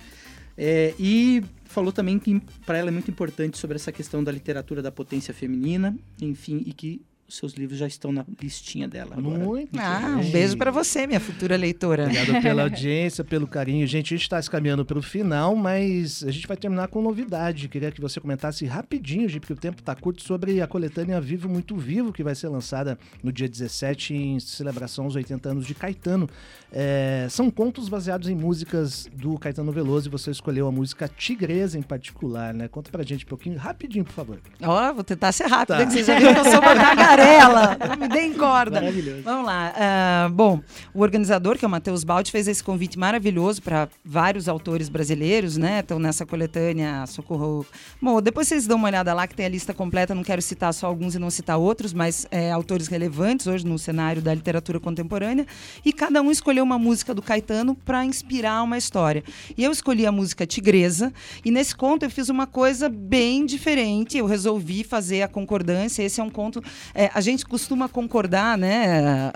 É, e falou também que para ela é muito importante sobre essa questão da literatura da potência feminina, enfim, e que seus livros já estão na listinha dela. Agora. Muito Ah, um beijo para você, minha futura leitora. Obrigado pela audiência, pelo carinho. Gente, a gente está se caminhando para o final, mas a gente vai terminar com novidade. Queria que você comentasse rapidinho, Gi, porque o tempo está curto, sobre a coletânea Vivo Muito Vivo, que vai ser lançada no dia 17 em celebração aos 80 anos de Caetano. É, são contos baseados em músicas do Caetano Veloso e você escolheu a música Tigresa em particular, né? Conta pra gente um pouquinho, rapidinho, por favor. Ó, vou tentar ser rápida, Tá. que vocês já viram que eu sou uma tagarela. Não me deem corda. Maravilhoso. Vamos lá. ah, bom, o organizador, que é o Matheus Baldi, fez esse convite maravilhoso para vários autores brasileiros, né? Estão nessa coletânea Socorro. Bom, depois vocês dão uma olhada lá, que tem a lista completa. Não quero citar só alguns e não citar outros, mas é, autores relevantes hoje no cenário da literatura contemporânea. E cada um escolheu uma música do Caetano para inspirar uma história. E eu escolhi a música Tigresa. E nesse conto eu fiz uma coisa bem diferente. Eu resolvi fazer a concordância. Esse é um conto. é, a gente costuma concordar, né?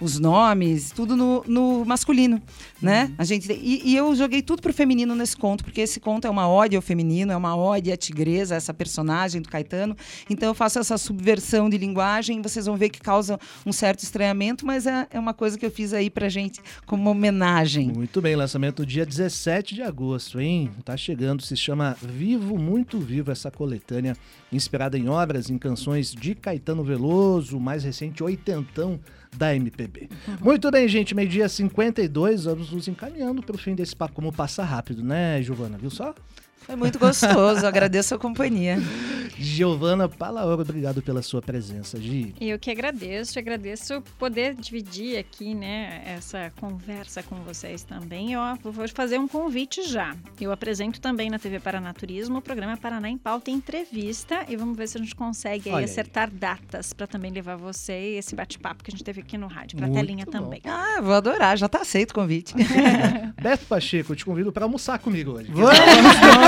Os nomes, tudo no, no masculino, né? A gente e, e eu joguei tudo pro feminino nesse conto, porque esse conto é uma ode ao feminino, é uma ode à tigresa, essa personagem do Caetano. Então eu faço essa subversão de linguagem. Vocês vão ver que causa um certo estranhamento, mas é, é uma coisa que eu fiz aí pra gente como uma homenagem. Muito bem, lançamento dia 17 de agosto, hein? Tá chegando, se chama Vivo Muito Vivo, essa coletânea inspirada em obras, em canções de Caetano Veloso, o mais recente oitentão da MPB. Muito bem, gente, meio-dia 52, vamos nos encaminhando para o fim desse papo, como passa rápido, né, Giovana? Viu só? Foi muito gostoso, agradeço a companhia. Giovana Palaoro, obrigado pela sua presença, Gi. Eu que agradeço, agradeço poder dividir aqui, né, essa conversa com vocês também. Eu vou fazer um convite já. Eu apresento também na TV Paranaturismo o programa Paraná em Pauta Entrevista e vamos ver se a gente consegue aí acertar datas para também levar você e esse bate-papo que a gente teve aqui no rádio, para telinha bom. também. Ah, vou adorar, já tá aceito o convite. Beto Pacheco, eu te convido para almoçar comigo hoje. Vamos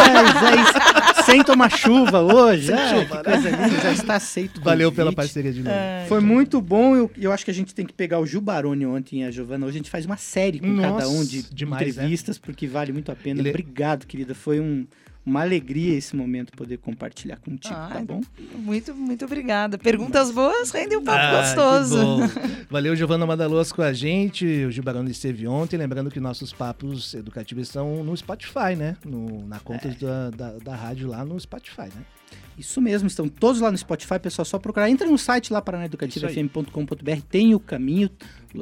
nós! É isso. Sem tomar chuva hoje. Sem Ah, chuva, que coisa linda, já está aceito. Valeu pela convite. parceria de novo. Foi muito bom. Eu, eu acho que a gente tem que pegar o Gil Baroni ontem e a Giovana. Hoje a gente faz uma série com Nossa, cada um de demais, né? entrevistas, porque vale muito a pena. Ele- Obrigado, querida. Foi um- uma alegria esse momento poder compartilhar contigo, Ah, tá bom? Muito, muito obrigada. Perguntas boas, rende um papo Ah, gostoso. Valeu, Giovana Madaloso com a gente. O Gil Barão esteve ontem. Lembrando que nossos papos educativos estão no Spotify, né? No- na conta É. da, da, da rádio lá no Spotify, né? Isso mesmo, estão todos lá no Spotify, pessoal, só procurar. Entra no site lá, paranaeducativafm.com.br, tem o caminho,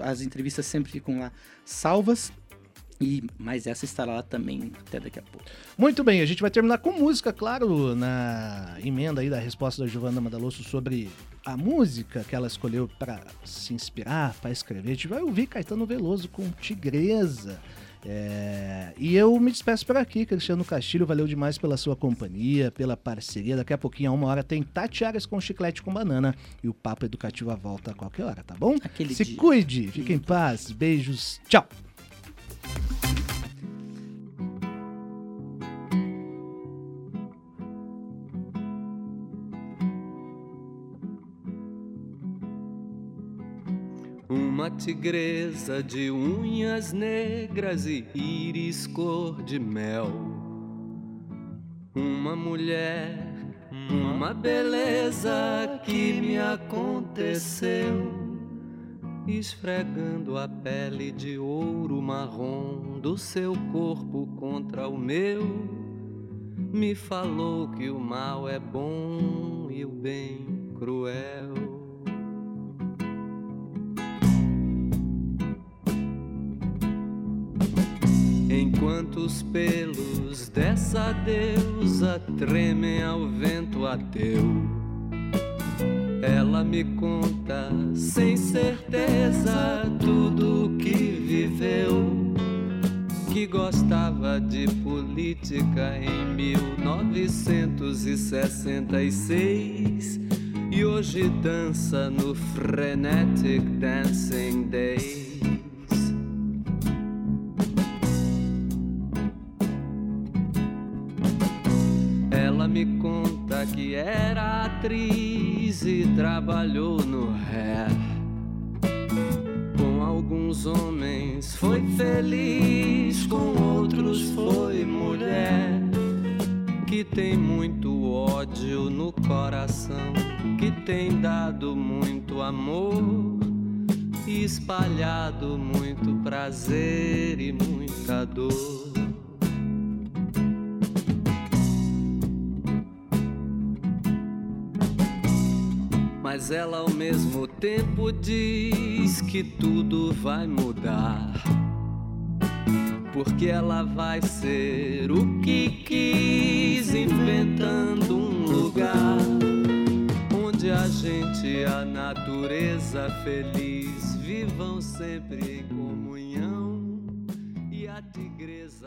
as entrevistas sempre ficam lá salvas. E mas essa estará lá também até daqui a pouco. Muito bem, a gente vai terminar com música, claro, na emenda aí da resposta da Giovana Madaloso sobre a música que ela escolheu para se inspirar, para escrever. A gente vai ouvir Caetano Veloso com Tigresa. É, E eu me despeço por aqui, Cristiano Castilho. Valeu demais pela sua companhia, pela parceria. Daqui a pouquinho, a uma hora, tem Tati Aras com chiclete com banana. E o Papo Educativo volta a qualquer hora, tá bom? Aquele Se dia. cuide, fique em paz. Beijos, tchau. Uma tigresa de unhas negras e íris cor de mel. Uma mulher uma beleza que me aconteceu, esfregando a pele de ouro marrom do seu corpo contra o meu, me falou que o mal é bom e o bem cruel. Enquanto os pelos dessa deusa tremem ao vento ateu, ela me sem certeza tudo que viveu. Que gostava de política em 1966 e hoje dança no Frenetic Dancing. Ela me conta que era atriz e trabalhou no Hair. Com alguns homens foi feliz, com outros foi mulher. Que tem muito ódio no coração, que tem dado muito amor e espalhado muito prazer e muita dor. Mas ela ao mesmo tempo diz que tudo vai mudar. Porque ela vai ser o que quis, inventando um lugar onde a gente e a natureza feliz vivam sempre em comunhão e a tigresa.